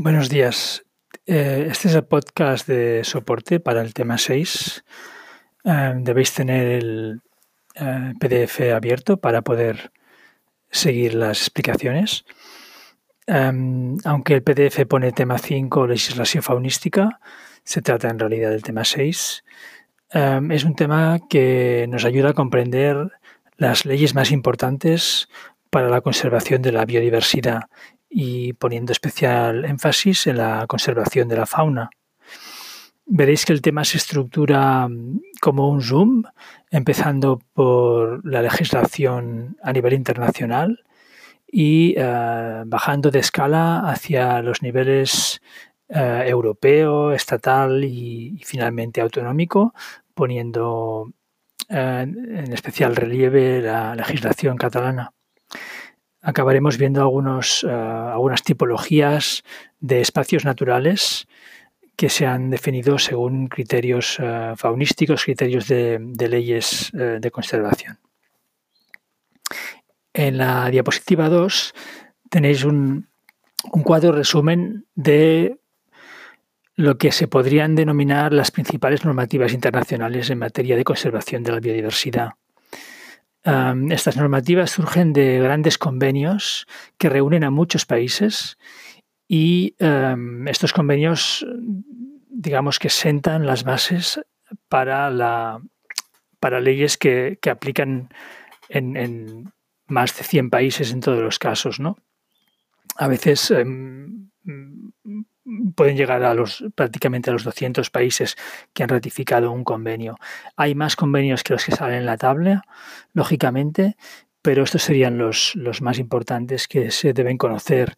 Buenos días. Eh, este es el podcast de soporte para el tema 6. Eh, debéis tener el eh, PDF abierto para poder seguir las explicaciones. aunque el PDF pone tema 5, legislación faunística, se trata en realidad del tema 6. es un tema que nos ayuda a comprender las leyes más importantes para la conservación de la biodiversidad y poniendo especial énfasis en la conservación de la fauna. Veréis que el tema se estructura mm, como un zoom, empezando por la legislación a nivel internacional y eh, bajando de escala hacia los niveles eh, europeo, estatal y, finalmente autonómico, poniendo eh, en especial relieve la legislación catalana acabaremos viendo algunos, eh, algunas tipologías de espacios naturales que se han definido según criterios eh, faunísticos, criterios de, leyes eh, de conservación. En la diapositiva 2 tenéis un, un cuadro resumen de lo que se podrían denominar las principales normativas internacionales en materia de conservación de la biodiversidad estas normativas surgen de grandes convenios que reúnen a muchos países y estos convenios, digamos que sentan las bases para, la, para leyes que, aplican en, más de 100 países en todos los casos. ¿no? A veces em, pueden llegar a los prácticamente a los 200 países que han ratificado un convenio. Hay más convenios que los que salen en la tabla, lógicamente, pero estos serían los, los más importantes que se deben conocer.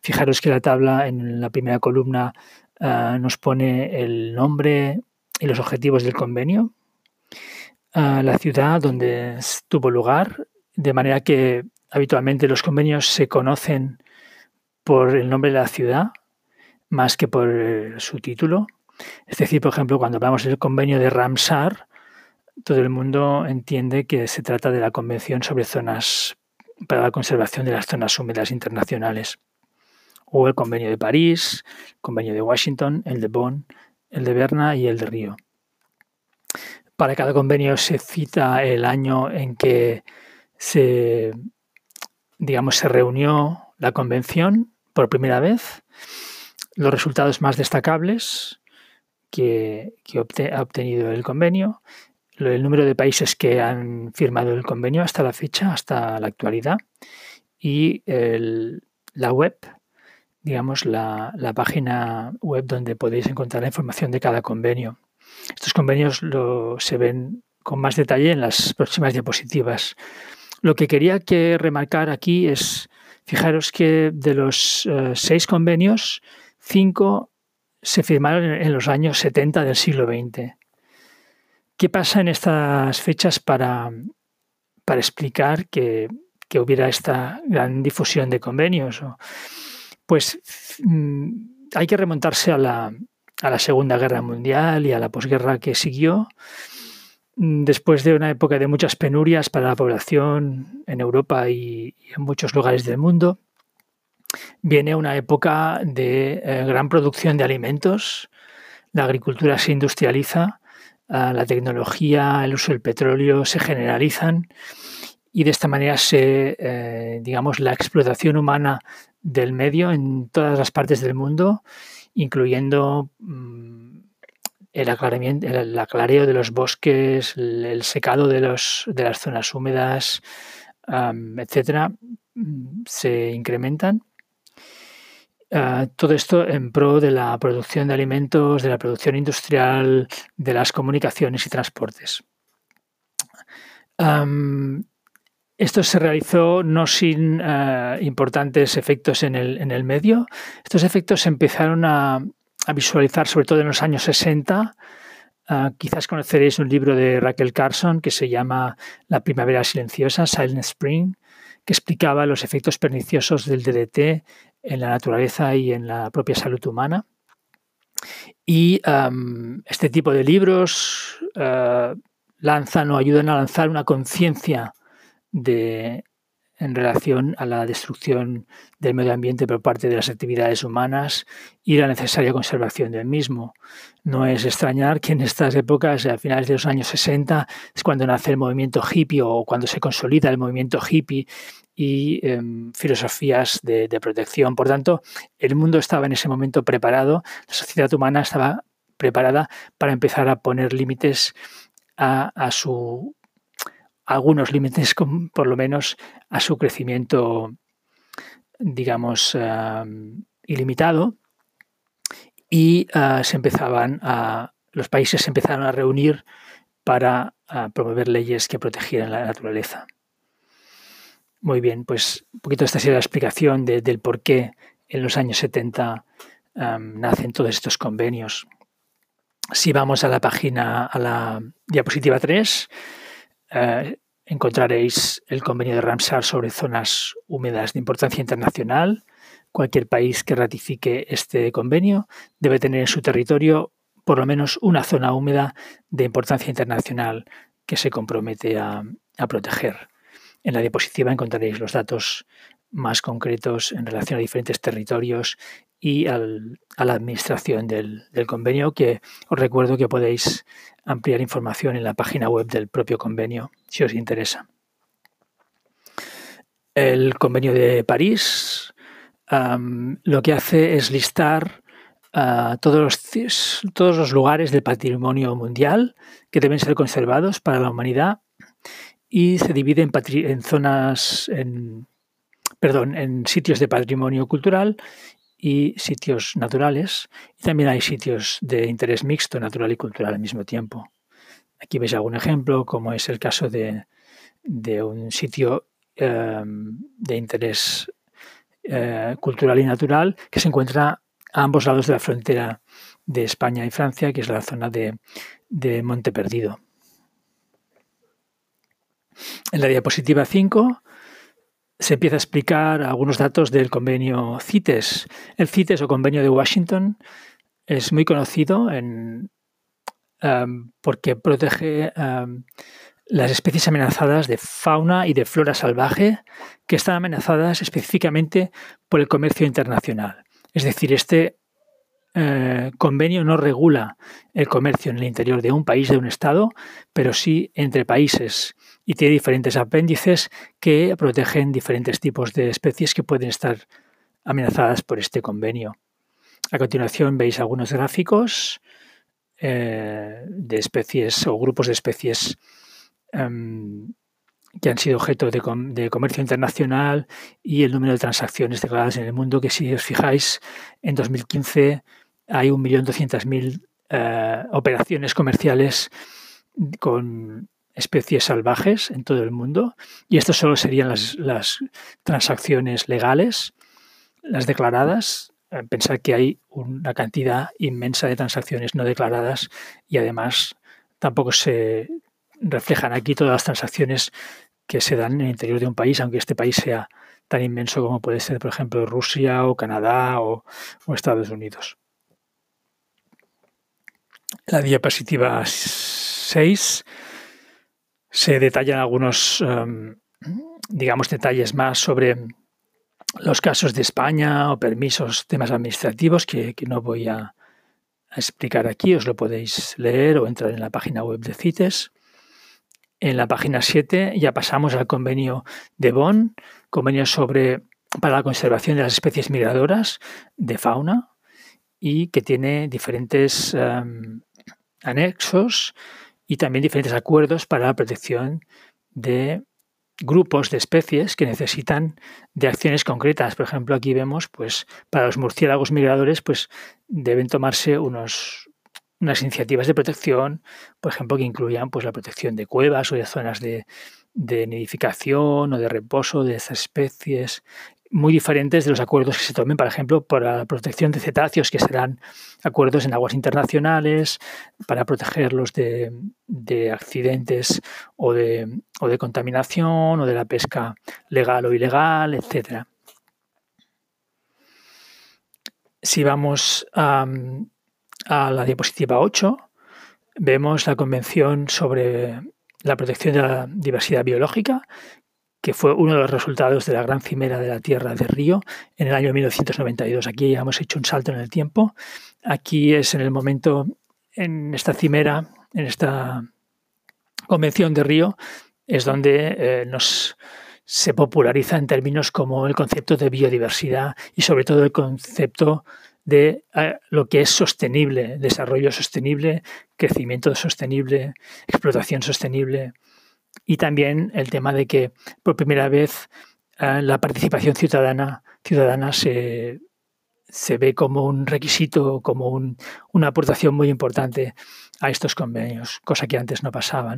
Fijaros que la tabla en la primera columna ah, nos pone el nombre y los objetivos del convenio, ah, la ciudad donde tuvo lugar, de manera que habitualmente los convenios se conocen por el nombre de la ciudad más que por eh, su título. Es decir, por ejemplo, cuando hablamos del convenio de Ramsar, todo el mundo entiende que se trata de la Convención sobre zonas para la conservación de las zonas húmedas internacionales. O el convenio de París, el convenio de Washington, el de Bonn, el de Berna y el de Río. Para cada convenio se cita el año en que se, digamos, se reunió la convención por primera vez los resultados más destacables que, ha obtenido el convenio, el número de países que han firmado el convenio hasta la fecha, hasta la actualidad, y la web, digamos, la, página web donde podéis encontrar la información de cada convenio. Estos convenios se ven con más detalle en las próximas diapositivas. Lo que quería que remarcar aquí es, fijaros que de los eh, seis convenios, Cinco se firmaron en los años 70 del siglo XX. ¿Qué pasa en estas fechas para, para explicar que, hubiera esta gran difusión de convenios? Pues mm, hay que remontarse a la, a la Segunda Guerra Mundial y a la posguerra que siguió, mm, después de una época de muchas penurias para la población en Europa y en muchos lugares del mundo viene una época de eh, gran producción de alimentos, la agricultura se industrializa, ah, la tecnología, el uso del petróleo se generalizan y de esta manera se, eh, digamos, la explotación humana del medio en todas las partes del mundo, incluyendo mm, el, aclareo de los bosques, el, secado de, los, de las zonas húmedas, etcétera, mm, se incrementan Todo esto en pro de la producción de alimentos, de la producción industrial, de las comunicaciones y transportes. esto se realizó no sin ah, importantes efectos en el, medio. Estos efectos empezaron a, visualizar sobre todo en los años 60. Ah, quizás conoceréis un libro de Raquel Carson que se llama La primavera silenciosa, Silent Spring, que explicaba los efectos perniciosos del DDT en la naturaleza y en la propia salud humana. Y este tipo de libros uh, lanzan o ayudan a lanzar una conciencia de, en relación a la destrucción del medio ambiente por parte de las actividades humanas y la necesaria conservación del mismo. No es extrañar que en estas épocas, a finales de los años 60, es cuando nace el movimiento hippie o cuando se consolida el movimiento hippie y em, filosofías de, protección. Por tanto, el mundo estaba en ese momento preparado, la sociedad humana estaba preparada para empezar a poner límites a, a su algunos límites, por lo menos, a su crecimiento, digamos, ilimitado. Y ah, se empezaban a, los países se empezaron a reunir para ah, promover leyes que protegieran la naturaleza. Muy bien, pues un poquito esta sería la explicación del por qué en los años 70 nacen todos estos convenios. Si vamos a la página, a la diapositiva 3, eh, encontraréis el convenio de Ramsar sobre zonas húmedas de importancia internacional. Cualquier país que ratifique este convenio debe tener en su territorio por lo menos una zona húmeda de importancia internacional que se compromete a, proteger. En la diapositiva encontraréis los datos más concretos en relación a diferentes territorios y a la administración del, convenio, que os recuerdo que podéis ampliar información en la página web del propio convenio, si os interesa. El convenio de París lo que hace es listar todos, los, todos los lugares del patrimonio mundial que deben ser conservados para la humanidad y se divide en, en zonas, en, perdón, en sitios de patrimonio cultural y sitios naturales. Y también hay sitios de interés mixto, natural y cultural al mismo tiempo. Aquí veis algún ejemplo, como es el caso de, un sitio em, de interés eh, cultural y natural que se encuentra a ambos lados de la frontera de España y Francia, que es la zona de, de Monte Perdido. En la diapositiva 5 se empieza a explicar algunos datos del convenio CITES. El CITES o convenio de Washington es muy conocido en, um, porque protege um, las especies amenazadas de fauna y de flora salvaje que están amenazadas específicamente por el comercio internacional. Es decir, este eh, convenio no regula el comercio en el interior de un país, de un Estado, pero sí entre países y tiene diferentes apéndices que protegen diferentes tipos de especies que pueden estar amenazadas por este convenio. A continuación veis algunos gráficos eh, de especies o grupos de especies em, que han sido objeto de, comercio internacional y el número de transacciones declaradas en el mundo, que si os fijáis, en 2015 hay 1.200.000 eh, operaciones comerciales con especies salvajes en todo el mundo y esto solo serían las, transacciones legales, las declaradas. Pensar que hay una cantidad inmensa de transacciones no declaradas y además tampoco se reflejan aquí todas las transacciones que se dan en el interior de un país, aunque este país sea tan inmenso como puede ser, por ejemplo, Rusia o Canadá o Estados Unidos. La diapositiva 6 se detallan algunos, em, digamos, detalles más sobre los casos de España o permisos, temas administrativos que, no voy a, explicar aquí, os lo podéis leer o entrar en la página web de CITES. En la página 7 ya pasamos al convenio de Bonn, convenio sobre para la conservación de las especies migradoras de fauna y que tiene diferentes em, anexos y también diferentes acuerdos para la protección de grupos de especies que necesitan de acciones concretas. Por ejemplo, aquí vemos, pues, para los murciélagos migradores, pues deben tomarse unos, unas iniciativas de protección, por ejemplo, que incluyan pues, la protección de cuevas o de zonas de, de nidificación o de reposo de estas especies, muy diferentes de los acuerdos que se tomen, por ejemplo, para la protección de cetáceos, que serán acuerdos en aguas internacionales, para protegerlos de, accidentes o de, de, contaminación o de la pesca legal o ilegal, etc. Si vamos a, a la diapositiva 8, vemos la Convención sobre la protección de la diversidad biológica, que fue uno de los resultados de la gran cimera de la Tierra de Río en el año 1992. Aquí ya hemos hecho un salto en el tiempo. Aquí es en el momento, en esta cimera, en esta convención de Río, es donde eh, nos se populariza en términos como el concepto de biodiversidad y sobre todo el concepto de eh, lo que es sostenible, desarrollo sostenible, crecimiento sostenible, explotación sostenible, y también el tema de que por primera vez eh, la participación ciudadana, ciudadana se, ve como un requisito, como una aportación muy importante a estos convenios, cosa que antes no pasaba.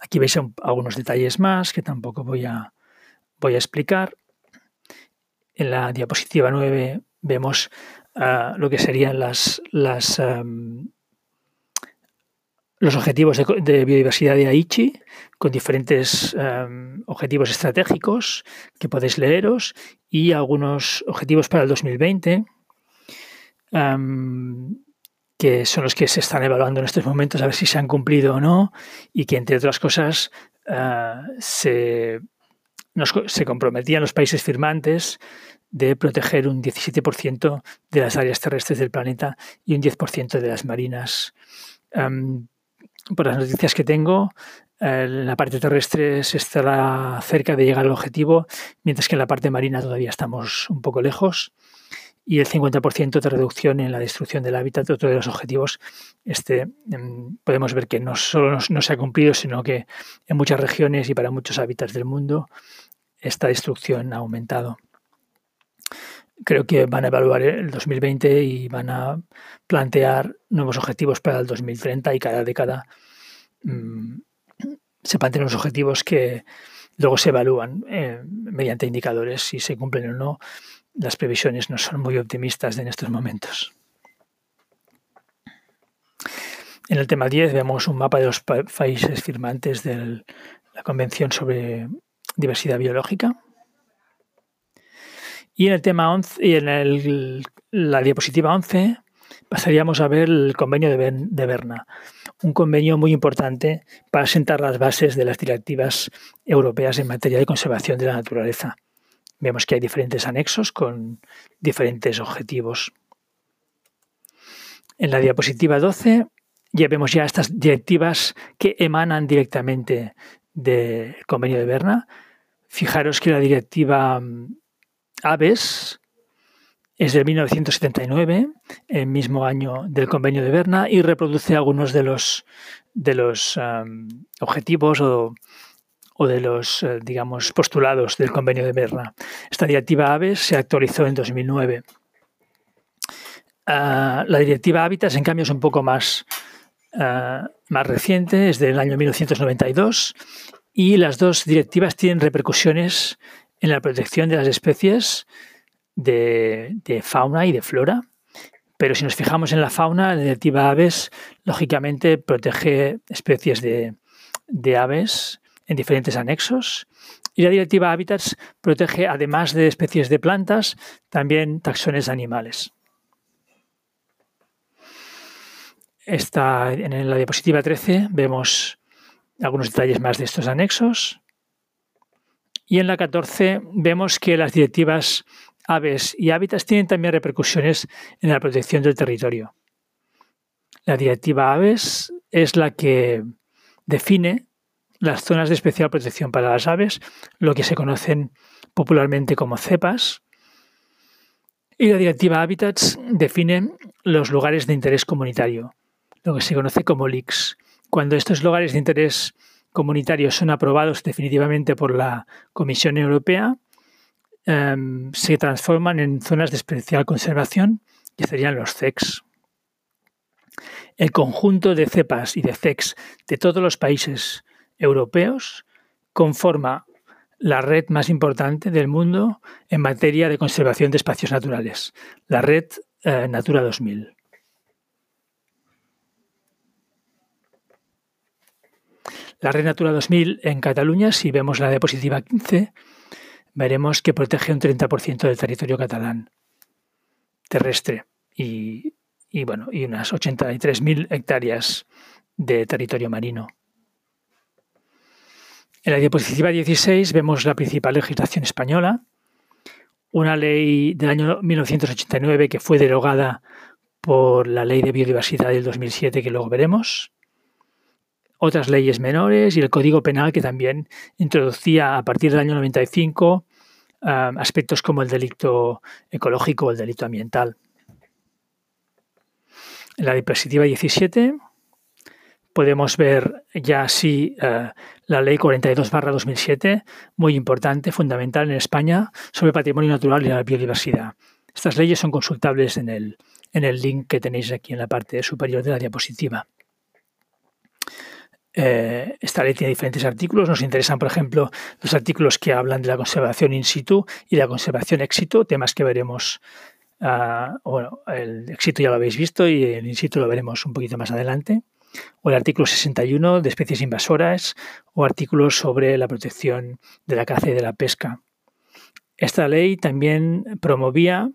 Aquí veis algunos detalles más que tampoco voy a, voy a explicar. En la diapositiva 9 vemos eh, lo que serían las, las em, los objetivos de, biodiversidad de Aichi, con diferentes em, objetivos estratégicos que podéis leeros, y algunos objetivos para el 2020, em, que son los que se están evaluando en estos momentos, a ver si se han cumplido o no, y que, entre otras cosas, eh, se, se comprometían los países firmantes de proteger un 17% de las áreas terrestres del planeta y un 10% de las marinas. Em, por las noticias que tengo, en la parte terrestre se estará cerca de llegar al objetivo, mientras que en la parte marina todavía estamos un poco lejos. Y el 50% de reducción en la destrucción del hábitat, otro de los objetivos, este, em, podemos ver que no solo no se ha cumplido, sino que en muchas regiones y para muchos hábitats del mundo esta destrucción ha aumentado. Creo que van a evaluar el 2020 y van a plantear nuevos objetivos para el 2030 y cada década mm, se plantean los objetivos que luego se evalúan eh, mediante indicadores si se cumplen o no. Las previsiones no son muy optimistas en estos momentos. En el tema 10 vemos un mapa de los países firmantes de la Convención sobre Diversidad Biológica. Y en el tema 11, y en la diapositiva 11 pasaríamos a ver el convenio de, de Berna, un convenio muy importante para sentar las bases de las directivas europeas en materia de conservación de la naturaleza. Vemos que hay diferentes anexos con diferentes objetivos. En la diapositiva 12 ya vemos ya estas directivas que emanan directamente del convenio de Berna. Fijaros que la directiva Aves es del 1979, el mismo año del convenio de Berna, y reproduce algunos de los, de los objetivos o, de los, eh, digamos, postulados del convenio de Berna. Esta directiva Aves se actualizó en 2009. Ah, la directiva Hábitats, en cambio, es un poco más, ah, más reciente, es del año 1992, y las dos directivas tienen repercusiones en la protección de las especies de, fauna y de flora. Pero si nos fijamos en la fauna, la directiva aves, lógicamente, protege especies de, aves en diferentes anexos. Y la directiva hábitats protege, además de especies de plantas, también taxones animales. En la diapositiva 13 vemos algunos detalles más de estos anexos. Y en la 14 vemos que las directivas aves y hábitats tienen también repercusiones en la protección del territorio. La directiva aves es la que define las zonas de especial protección para las aves, lo que se conocen popularmente como cepas. Y la directiva hábitats define los lugares de interés comunitario, lo que se conoce como LICS. Cuando estos lugares de interés comunitarios son aprobados definitivamente por la Comisión Europea, em, se transforman en zonas de especial conservación, que serían los CEX. El conjunto de cepas y de CEX de todos los países europeos conforma la red más importante del mundo en materia de conservación de espacios naturales, la red eh, Natura 2000. La Red Natura 2000 en Cataluña, si vemos la diapositiva 15, veremos que protege un 30% del territorio catalán terrestre y, bueno, y unas 83.000 hectáreas de territorio marino. En la diapositiva 16 vemos la principal legislación española, una ley del año 1989 que fue derogada por la Ley de Biodiversidad del 2007 que luego veremos, otras leyes menores y el Código Penal que también introducía a partir del año 95 aspectos como el delito ecológico o el delito ambiental. En la diapositiva 17 podemos ver ya así eh, la ley 42-2007, muy importante, fundamental en España, sobre patrimonio natural y la biodiversidad. Estas leyes son consultables en el, en el link que tenéis aquí en la parte superior de la diapositiva. Eh, esta ley tiene diferentes artículos. Nos interesan, por ejemplo, los artículos que hablan de la conservación in situ y la conservación éxito, temas que veremos. Uh, bueno, el éxito ya lo habéis visto y el in situ lo veremos un poquito más adelante o el artículo 61 de especies invasoras o artículos sobre la protección de la caza y de la pesca. Esta ley también promovía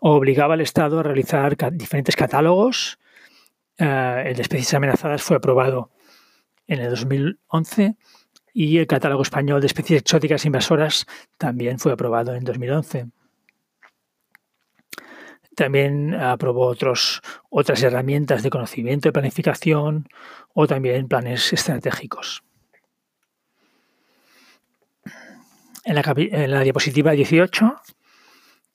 o obligaba al Estado a realizar diferentes catálogos. Eh, el de especies amenazadas fue aprobado en el 2011 y el catálogo español de especies exóticas invasoras también fue aprobado en 2011. También aprobó otros, otras herramientas de conocimiento, de planificación o también planes estratégicos. En la, diapositiva 18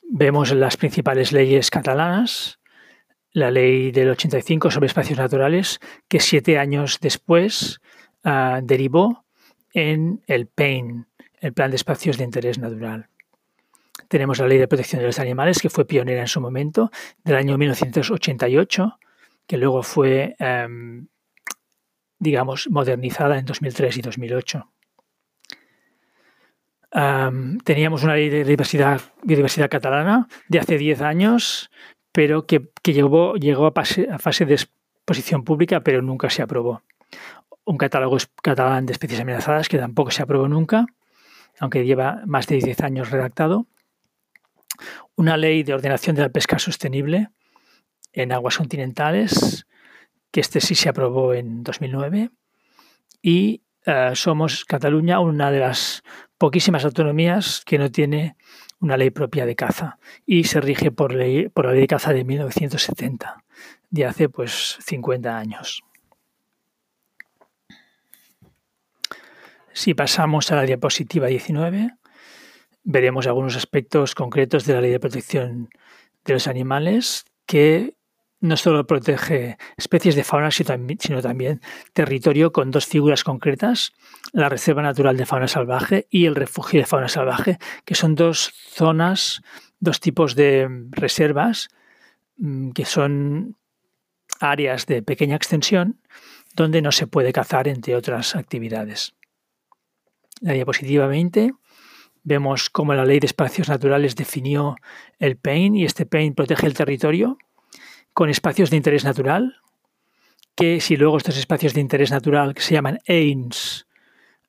vemos las principales leyes catalanas. La ley del 85 sobre espacios naturales, que siete años después ah, derivó en el PAIN, el Plan de Espacios de Interés Natural. Tenemos la Ley de Protección de los Animales, que fue pionera en su momento, del año 1988, que luego fue, em, digamos, modernizada en 2003 y 2008. teníamos una ley de diversidad, biodiversidad catalana de hace 10 años, pero que, llegó, llegó a, a fase de exposición pública, pero nunca se aprobó. Un catálogo catalán de especies amenazadas que tampoco se aprobó nunca, aunque lleva más de 10 años redactado una ley de ordenación de la pesca sostenible en aguas continentales, que este sí se aprobó en 2009, y eh, somos Cataluña una de las poquísimas autonomías que no tiene una ley propia de caza y se rige por, ley, por la ley de caza de 1970, de hace pues 50 años. Si pasamos a la diapositiva 19, veremos algunos aspectos concretos de la ley de protección de los animales que no solo protege especies de fauna, sino también territorio con dos figuras concretas, la Reserva Natural de Fauna Salvaje y el Refugio de Fauna Salvaje, que son dos zonas, dos tipos de reservas mm, que son áreas de pequeña extensión donde no se puede cazar, entre otras actividades. La diapositiva 20 Vemos cómo la ley de espacios naturales definió el PAIN y este PAIN protege el territorio con espacios de interés natural, que si luego estos espacios de interés natural, que se llaman AINS,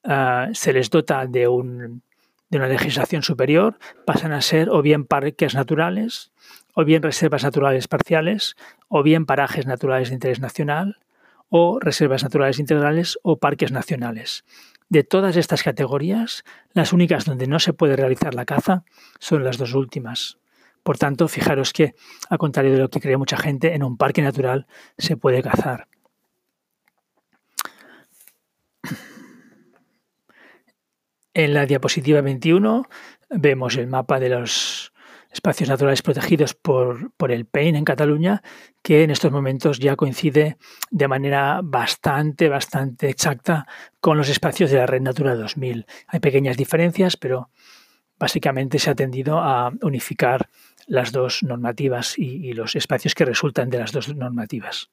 ah, se les dota de, de una legislación superior, pasan a ser o bien parques naturales, o bien reservas naturales parciales, o bien parajes naturales de interés nacional, o reservas naturales integrales o parques nacionales. De todas estas categorías, las únicas donde no se puede realizar la caza son las dos últimas. Por tanto, fijaros que, a contrario de lo que cree mucha gente, en un parque natural se puede cazar. En la diapositiva 21 vemos el mapa de los espacios naturales protegidos por, por, el PEIN en Cataluña, que en estos momentos ya coincide de manera bastante, bastante exacta con los espacios de la Red Natura 2000. Hay pequeñas diferencias, pero básicamente se ha tendido a unificar las dos normativas y, los espacios que resultan de las dos normativas.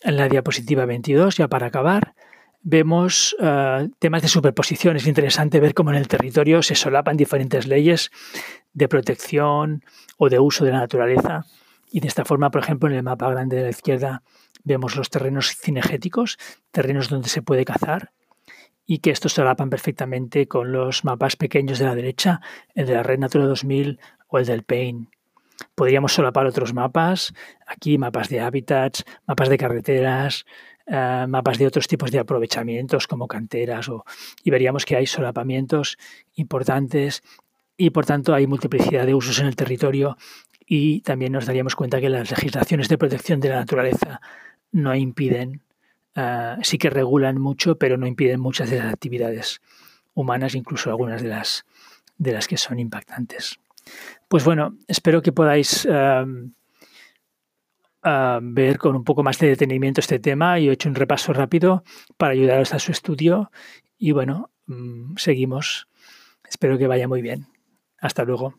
En la diapositiva 22, ya para acabar, vemos eh, temas de superposición. Es interesante ver cómo en el territorio se solapan diferentes leyes de protección o de uso de la naturaleza. Y de esta forma, por ejemplo, en el mapa grande de la izquierda vemos los terrenos cinegéticos, terrenos donde se puede cazar, y que estos solapan perfectamente con los mapas pequeños de la derecha, el de la Red Natura 2000 o el del PAIN. Podríamos solapar otros mapas, aquí mapas de hábitats, mapas de carreteras, eh, mapas de otros tipos de aprovechamientos como canteras y veríamos que hay solapamientos importantes y por tanto hay multiplicidad de usos en el territorio y también nos daríamos cuenta que las legislaciones de protección de la naturaleza no impiden, eh, sí que regulan mucho, pero no impiden muchas de las actividades humanas, incluso algunas de las, de las que son impactantes. Pues bueno, espero que podáis eh, eh, ver con un poco más de detenimiento este tema. y he hecho un repaso rápido para ayudaros a su estudio y bueno, mm, seguimos. Espero que vaya muy bien. Hasta luego.